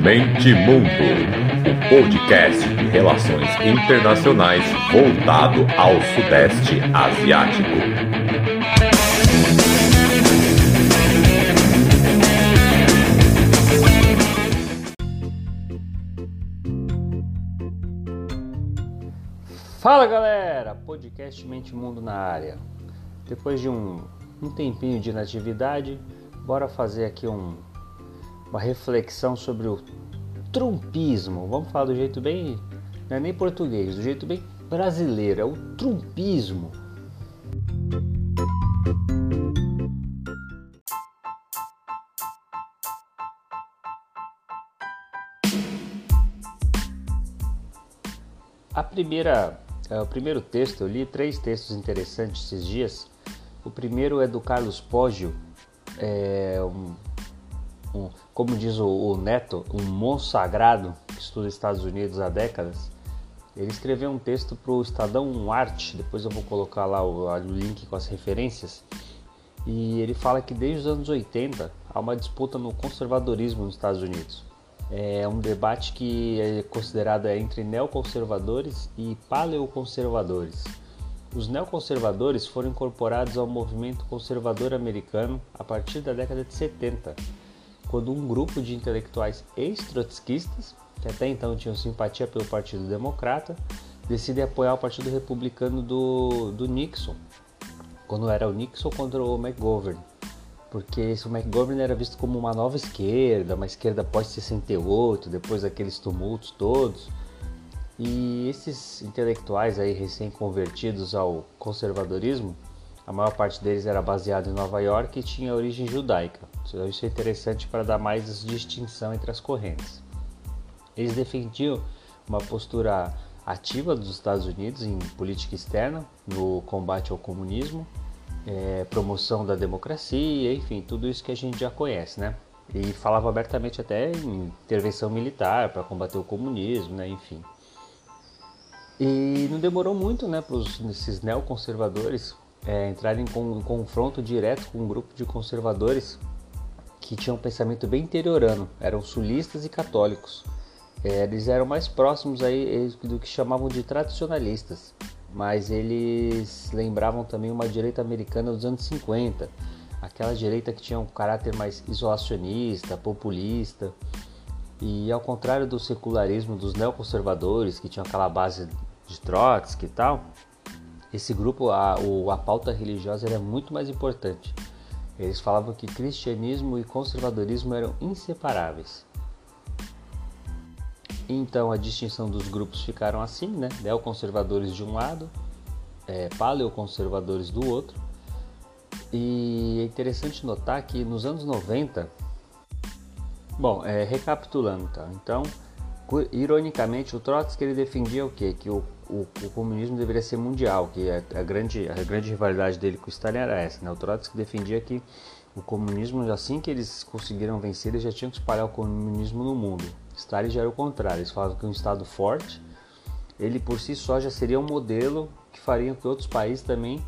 Mente Mundo, o podcast de relações internacionais voltado ao Sudeste Asiático. Fala galera, podcast Mente Mundo na área. Depois de um, um tempinho de inatividade, bora fazer aqui um, uma reflexão sobre o trumpismo. Vamos falar do jeito bem, não é nem português, do jeito bem brasileiro, é o trumpismo. A primeira, é, o primeiro texto, eu li três textos interessantes esses dias. O primeiro é do Carlos Poggio, é um, um, como diz o, o, Neto, um monstro sagrado que estuda Estados Unidos há décadas. Ele escreveu um texto para o Estadão Arte, depois eu vou colocar lá o, o link com as referências. E ele fala que desde os anos 80 há uma disputa no conservadorismo nos Estados Unidos. É um debate que é considerado entre neoconservadores e paleoconservadores. Os neoconservadores foram incorporados ao movimento conservador americano a partir da década de 70, quando um grupo de intelectuais ex-trotskistas, que até então tinham simpatia pelo Partido Democrata, decide apoiar o Partido Republicano do, do Nixon, quando era o Nixon contra o McGovern, porque esse McGovern era visto como uma nova esquerda, uma esquerda pós-68, depois daqueles tumultos todos. E esses intelectuais aí recém-convertidos ao conservadorismo, a maior parte deles era baseado em Nova York e tinha origem judaica. Isso é interessante para dar mais distinção entre as correntes. Eles defendiam uma postura ativa dos Estados Unidos em política externa, no combate ao comunismo, é, promoção da democracia, enfim, tudo isso que a gente já conhece, né? E falava abertamente até em intervenção militar para combater o comunismo, né? Enfim. E não demorou muito, né, para esses neoconservadores é, entrarem com, em confronto direto com um grupo de conservadores que tinham um pensamento bem interiorano, eram sulistas e católicos. É, eles eram mais próximos aí do que chamavam de tradicionalistas, mas eles lembravam também uma direita americana dos anos 50, aquela direita que tinha um caráter mais isolacionista, populista. E ao contrário do secularismo dos neoconservadores, que tinham aquela base de Trotsky e tal, esse grupo, a, a pauta religiosa era muito mais importante. Eles falavam que cristianismo e conservadorismo eram inseparáveis. Então a distinção dos grupos ficaram assim, né? Neoconservadores de um lado, é, paleoconservadores do outro. E é interessante notar que nos anos 90, bom, é, recapitulando, tá? Então, ironicamente, o Trotsky ele defendia o quê? Que o, o, o, comunismo deveria ser mundial, que a, a, grande, a grande rivalidade dele com o Stalin era essa, né? O Trotsky defendia que o comunismo, assim que eles conseguiram vencer, eles já tinham que espalhar o comunismo no mundo. Stalin já era o contrário, eles falavam que um Estado forte, ele por si só já seria um modelo que faria que outros países também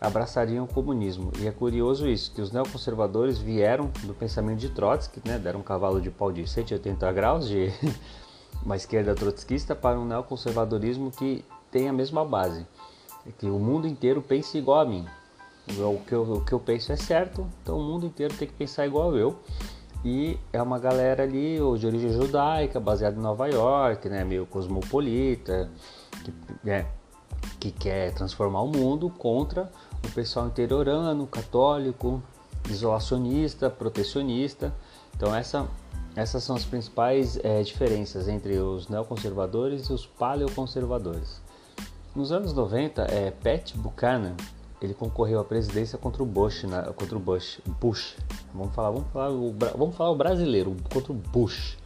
abraçariam o comunismo. E é curioso isso, que os neoconservadores vieram do pensamento de Trotsky, né, deram um cavalo de pau de 180 graus de uma esquerda trotskista para um neoconservadorismo que tem a mesma base, que o mundo inteiro pense igual a mim. O que, eu, o que eu penso é certo, então o mundo inteiro tem que pensar igual eu. E é uma galera ali de origem judaica, baseada em Nova York, né, meio cosmopolita, que, é, que quer transformar o mundo contra o pessoal interiorano, católico, isolacionista, protecionista. Então essa, essas são as principais é, diferenças entre os neoconservadores e os paleoconservadores. Nos anos 90, é, Pat Buchanan ele concorreu à presidência contra o Bush, na, contra o Bush, Bush. Vamos falar, vamos falar, o, vamos falar o brasileiro contra o Bush,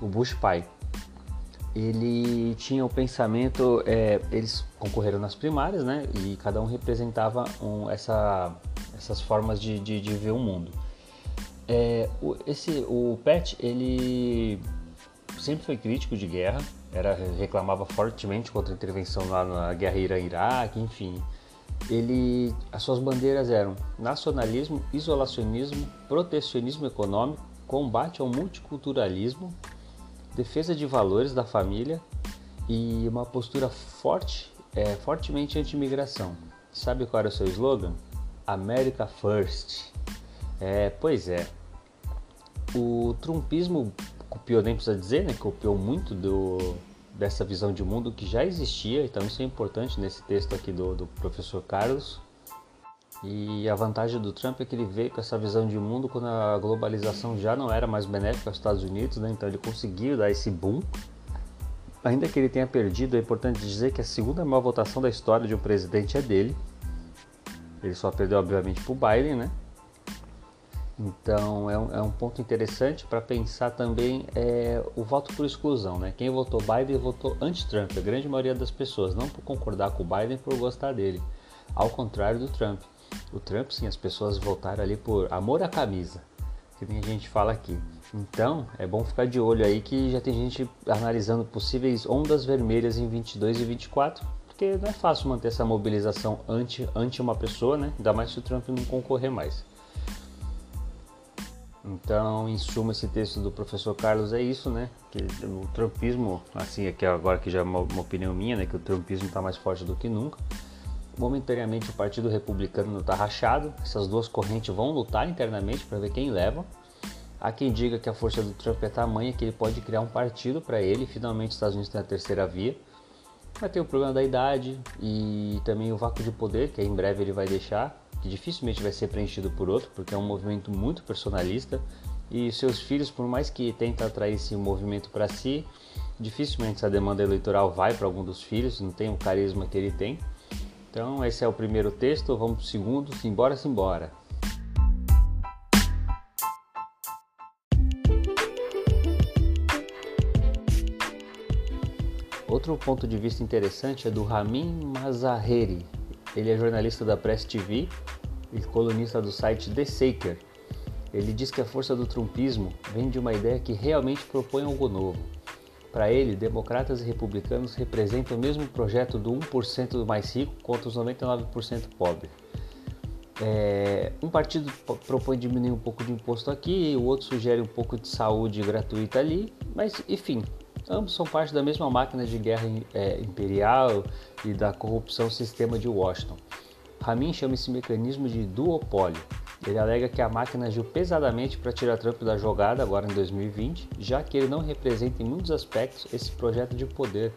o Bush pai. Ele tinha o pensamento, é, eles concorreram nas primárias, né? E cada um representava um, essa, essas formas de, de, de, ver o mundo. É, o, esse, o Pat, ele sempre foi crítico de guerra, era reclamava fortemente contra a intervenção lá na guerra Irã-Iraque, enfim ele, as suas bandeiras eram nacionalismo, isolacionismo, protecionismo econômico combate ao multiculturalismo, defesa de valores da família e uma postura forte, é, fortemente anti-imigração. Sabe qual era o seu slogan? America First. É, pois é. O trumpismo copiou, nem precisa dizer, né? Copiou muito do, dessa visão de mundo que já existia, então isso é importante nesse texto aqui do, do professor Carlos. E a vantagem do Trump é que ele veio com essa visão de mundo quando a globalização já não era mais benéfica aos Estados Unidos, né? então ele conseguiu dar esse boom. Ainda que ele tenha perdido, é importante dizer que a segunda maior votação da história de um presidente é dele. Ele só perdeu, obviamente, para o Biden, né? Então é um, é um ponto interessante para pensar também é, o voto por exclusão. Né? Quem votou Biden votou anti-Trump, a grande maioria das pessoas, não por concordar com o Biden, por gostar dele. Ao contrário do Trump. O Trump, sim, as pessoas votaram ali por amor à camisa, que nem a gente fala aqui. Então é bom ficar de olho aí que já tem gente analisando possíveis ondas vermelhas em 22 e 24, porque não é fácil manter essa mobilização anti, anti uma pessoa, né? ainda mais se o Trump não concorrer mais. Então, em suma, esse texto do professor Carlos é isso, né? Que o trumpismo, assim, aqui agora que já é uma, uma opinião minha, né? Que o trumpismo está mais forte do que nunca. Momentaneamente o Partido Republicano está rachado, essas duas correntes vão lutar internamente para ver quem leva. Há quem diga que a força do Trump é tamanha que ele pode criar um partido para ele, finalmente os Estados Unidos têm a terceira via. Vai ter o problema da idade e também o vácuo de poder, que em breve ele vai deixar que dificilmente vai ser preenchido por outro, porque é um movimento muito personalista e seus filhos, por mais que tentem atrair esse movimento para si, dificilmente essa demanda eleitoral vai para algum dos filhos, não tem o carisma que ele tem. Então, esse é o primeiro texto, vamos para o segundo, simbora, simbora. Outro ponto de vista interessante é do Ramin Mazaheri. Ele é jornalista da Press TV e colunista do site The Saker. Ele diz que a força do trumpismo vem de uma ideia que realmente propõe algo novo. Para ele, democratas e republicanos representam o mesmo projeto do 1% mais rico contra os 99% pobres. É, um partido propõe diminuir um pouco de imposto aqui, o outro sugere um pouco de saúde gratuita ali, mas enfim, ambos são parte da mesma máquina de guerra é, imperial e da corrupção sistema de Washington. Ramin chama esse mecanismo de duopólio. Ele alega que a máquina agiu pesadamente para tirar Trump da jogada agora em 2020, já que ele não representa em muitos aspectos esse projeto de poder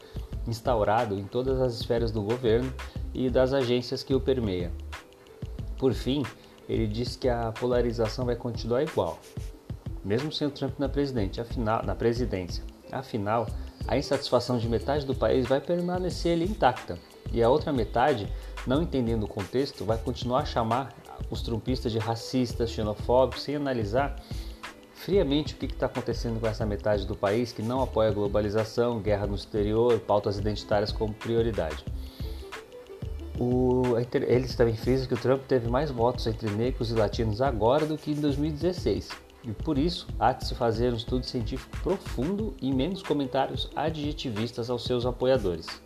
instaurado em todas as esferas do governo e das agências que o permeia. Por fim, ele diz que a polarização vai continuar igual, mesmo sem o Trump na, presidente, afinal, na presidência. Afinal, a insatisfação de metade do país vai permanecer ali intacta, e a outra metade não entendendo o contexto, vai continuar a chamar os trumpistas de racistas, xenofóbicos, sem analisar friamente o que está acontecendo com essa metade do país que não apoia a globalização, guerra no exterior, pautas identitárias como prioridade. O, eles também frisam que o Trump teve mais votos entre negros e latinos agora do que em 2016. E por isso, há de se fazer um estudo científico profundo e menos comentários adjetivistas aos seus apoiadores.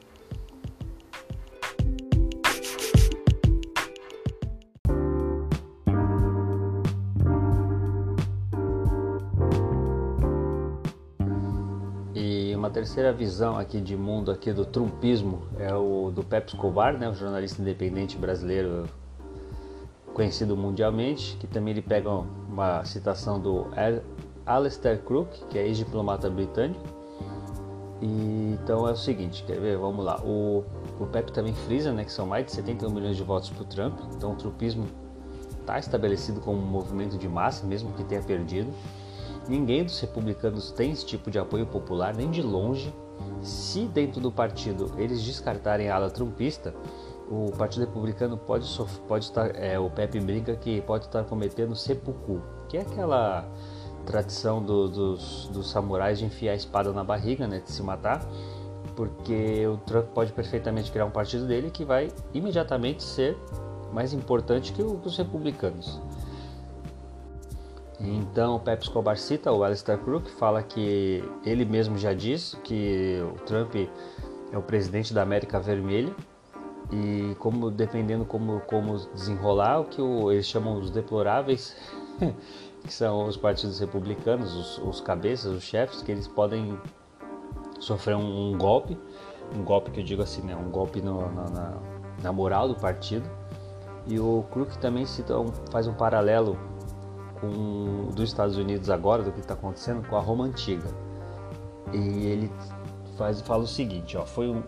terceira visão aqui de mundo aqui do trumpismo é o do Pep Escobar, né, o jornalista independente brasileiro conhecido mundialmente, que também ele pega uma citação do Alistair Crook, que é ex-diplomata britânico. E, então é o seguinte, quer ver? Vamos lá. O, o Pepe também frisa, né, que são mais de 71 milhões de votos para o Trump. Então o trumpismo está estabelecido como um movimento de massa, mesmo que tenha perdido. Ninguém dos republicanos tem esse tipo de apoio popular, nem de longe. Se dentro do partido eles descartarem a ala trumpista, o Partido Republicano pode, pode estar, é, o Pepe brinca que pode estar cometendo seppuku, que é aquela tradição do, dos, dos samurais de enfiar a espada na barriga, né, de se matar, porque o Trump pode perfeitamente criar um partido dele que vai imediatamente ser mais importante que os republicanos. Então, o Pepe Escobar cita o Alistair Crook, fala que ele mesmo já disse que o Trump é o presidente da América Vermelha e como dependendo como como desenrolar o que o, eles chamam os deploráveis que são os partidos republicanos, os, os cabeças, os chefes, que eles podem sofrer um, um, golpe, um golpe que eu digo assim, né, um golpe no, na, na, moral do partido. E o Crook também cita um, faz um paralelo com dos Estados Unidos agora, do que está acontecendo com a Roma Antiga. E ele faz, fala o seguinte, ó, foi um,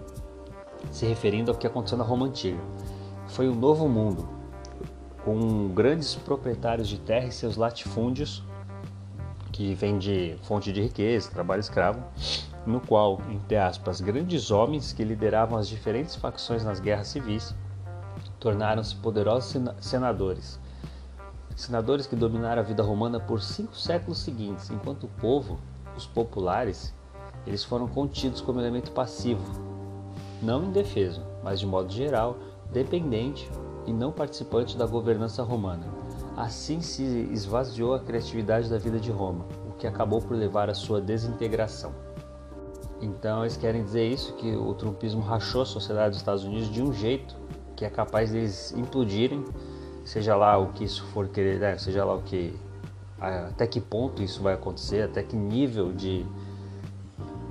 se referindo ao que aconteceu na Roma Antiga. Foi um novo mundo, com grandes proprietários de terra e seus latifúndios, que vem de fonte de riqueza, trabalho escravo, no qual, entre aspas, grandes homens que lideravam as diferentes facções nas guerras civis, tornaram-se poderosos senadores. Senadores que dominaram a vida romana por cinco séculos seguintes, enquanto o povo, os populares, eles foram contidos como elemento passivo, não indefeso, mas de modo geral, dependente e não participante da governança romana. Assim se esvaziou a criatividade da vida de Roma, o que acabou por levar à sua desintegração. Então eles querem dizer isso que o trumpismo rachou a sociedade dos Estados Unidos de um jeito que é capaz deles implodirem, seja lá o que isso for querer, né? seja lá o que até que ponto isso vai acontecer, até que nível de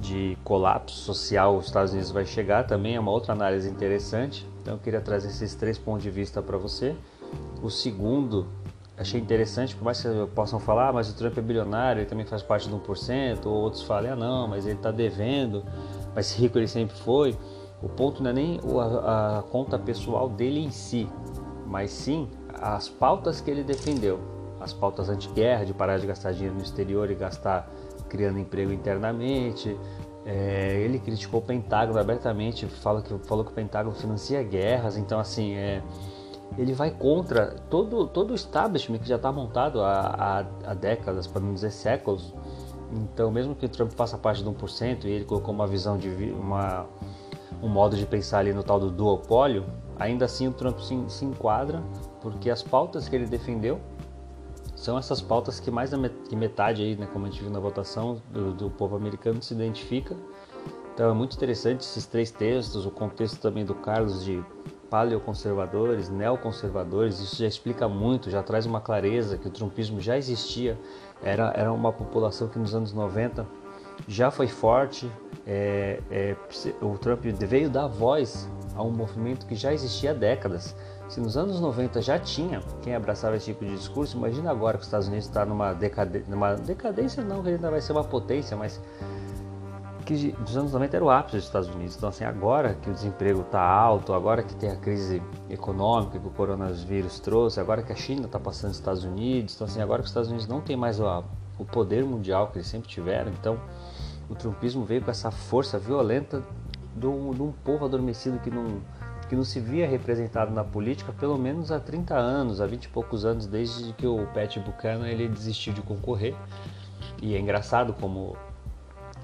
de colapso social os Estados Unidos vai chegar também é uma outra análise interessante. Então eu queria trazer esses três pontos de vista para você. O segundo, achei interessante, por mais que possam falar, ah, mas o Trump é bilionário, ele também faz parte do 1%, ou outros falem, ah não, mas ele está devendo, mas rico ele sempre foi. O ponto não é nem a, a conta pessoal dele em si, mas sim as pautas que ele defendeu. As pautas anti-guerra, de parar de gastar dinheiro no exterior e gastar criando emprego internamente, é, ele criticou o Pentágono abertamente, fala que, falou que o Pentágono financia guerras, então assim, é, ele vai contra todo, todo o establishment que já está montado há, há, há décadas, para não dizer séculos. Então, mesmo que o Trump faça parte de 1% e ele colocou uma visão de uma, um modo de pensar ali no tal do duopólio, ainda assim o Trump se, se enquadra porque as pautas que ele defendeu são essas pautas que mais que metade aí, né, como a gente viu na votação do, do povo americano se identifica. Então é muito interessante esses três textos, o contexto também do Carlos de paleoconservadores, neoconservadores, isso já explica muito, já traz uma clareza que o trumpismo já existia, era, era uma população que nos anos 90 já foi forte, é, é, o Trump veio dar voz a um movimento que já existia há décadas. Se nos anos 90 já tinha quem abraçava esse tipo de discurso, imagina agora que os Estados Unidos está numa, decade... numa decadência, não, que ele ainda vai ser uma potência, mas que dos anos 90 era o ápice dos Estados Unidos. Então, assim, agora que o desemprego está alto, agora que tem a crise econômica que o coronavírus trouxe, agora que a China está passando os Estados Unidos, então, assim, agora que os Estados Unidos não tem mais o, o poder mundial que eles sempre tiveram, então o trumpismo veio com essa força violenta de um povo adormecido que não que não se via representado na política pelo menos há 30 anos, há 20 e poucos anos, desde que o Pat Buchanan ele desistiu de concorrer. E é engraçado como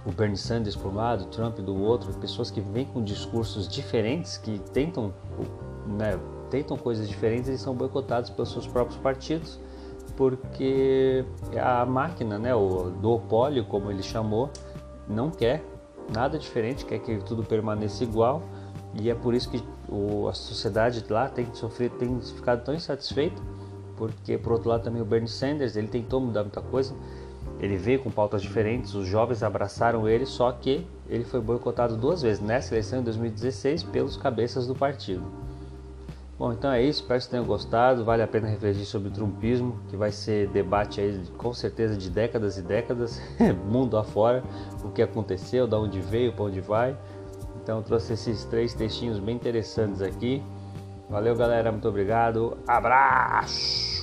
o Bernie Sanders por um lado, Trump do outro, pessoas que vêm com discursos diferentes, que tentam, né, tentam coisas diferentes, eles são boicotados pelos seus próprios partidos, porque a máquina, né, o duopólio, como ele chamou, não quer nada diferente, quer que tudo permaneça igual e é por isso que o, a sociedade lá tem sofrido, tem ficado tão insatisfeita, porque por outro lado também o Bernie Sanders, ele tentou mudar muita coisa, ele veio com pautas diferentes, os jovens abraçaram ele, só que ele foi boicotado duas vezes, nessa eleição em 2016, pelos cabeças do partido. Bom, então é isso, espero que tenham gostado, vale a pena refletir sobre o trumpismo, que vai ser debate aí com certeza de décadas e décadas, mundo afora, o que aconteceu, de onde veio, para onde vai. Então trouxe esses três textinhos bem interessantes aqui. Valeu galera, muito obrigado. Abraço!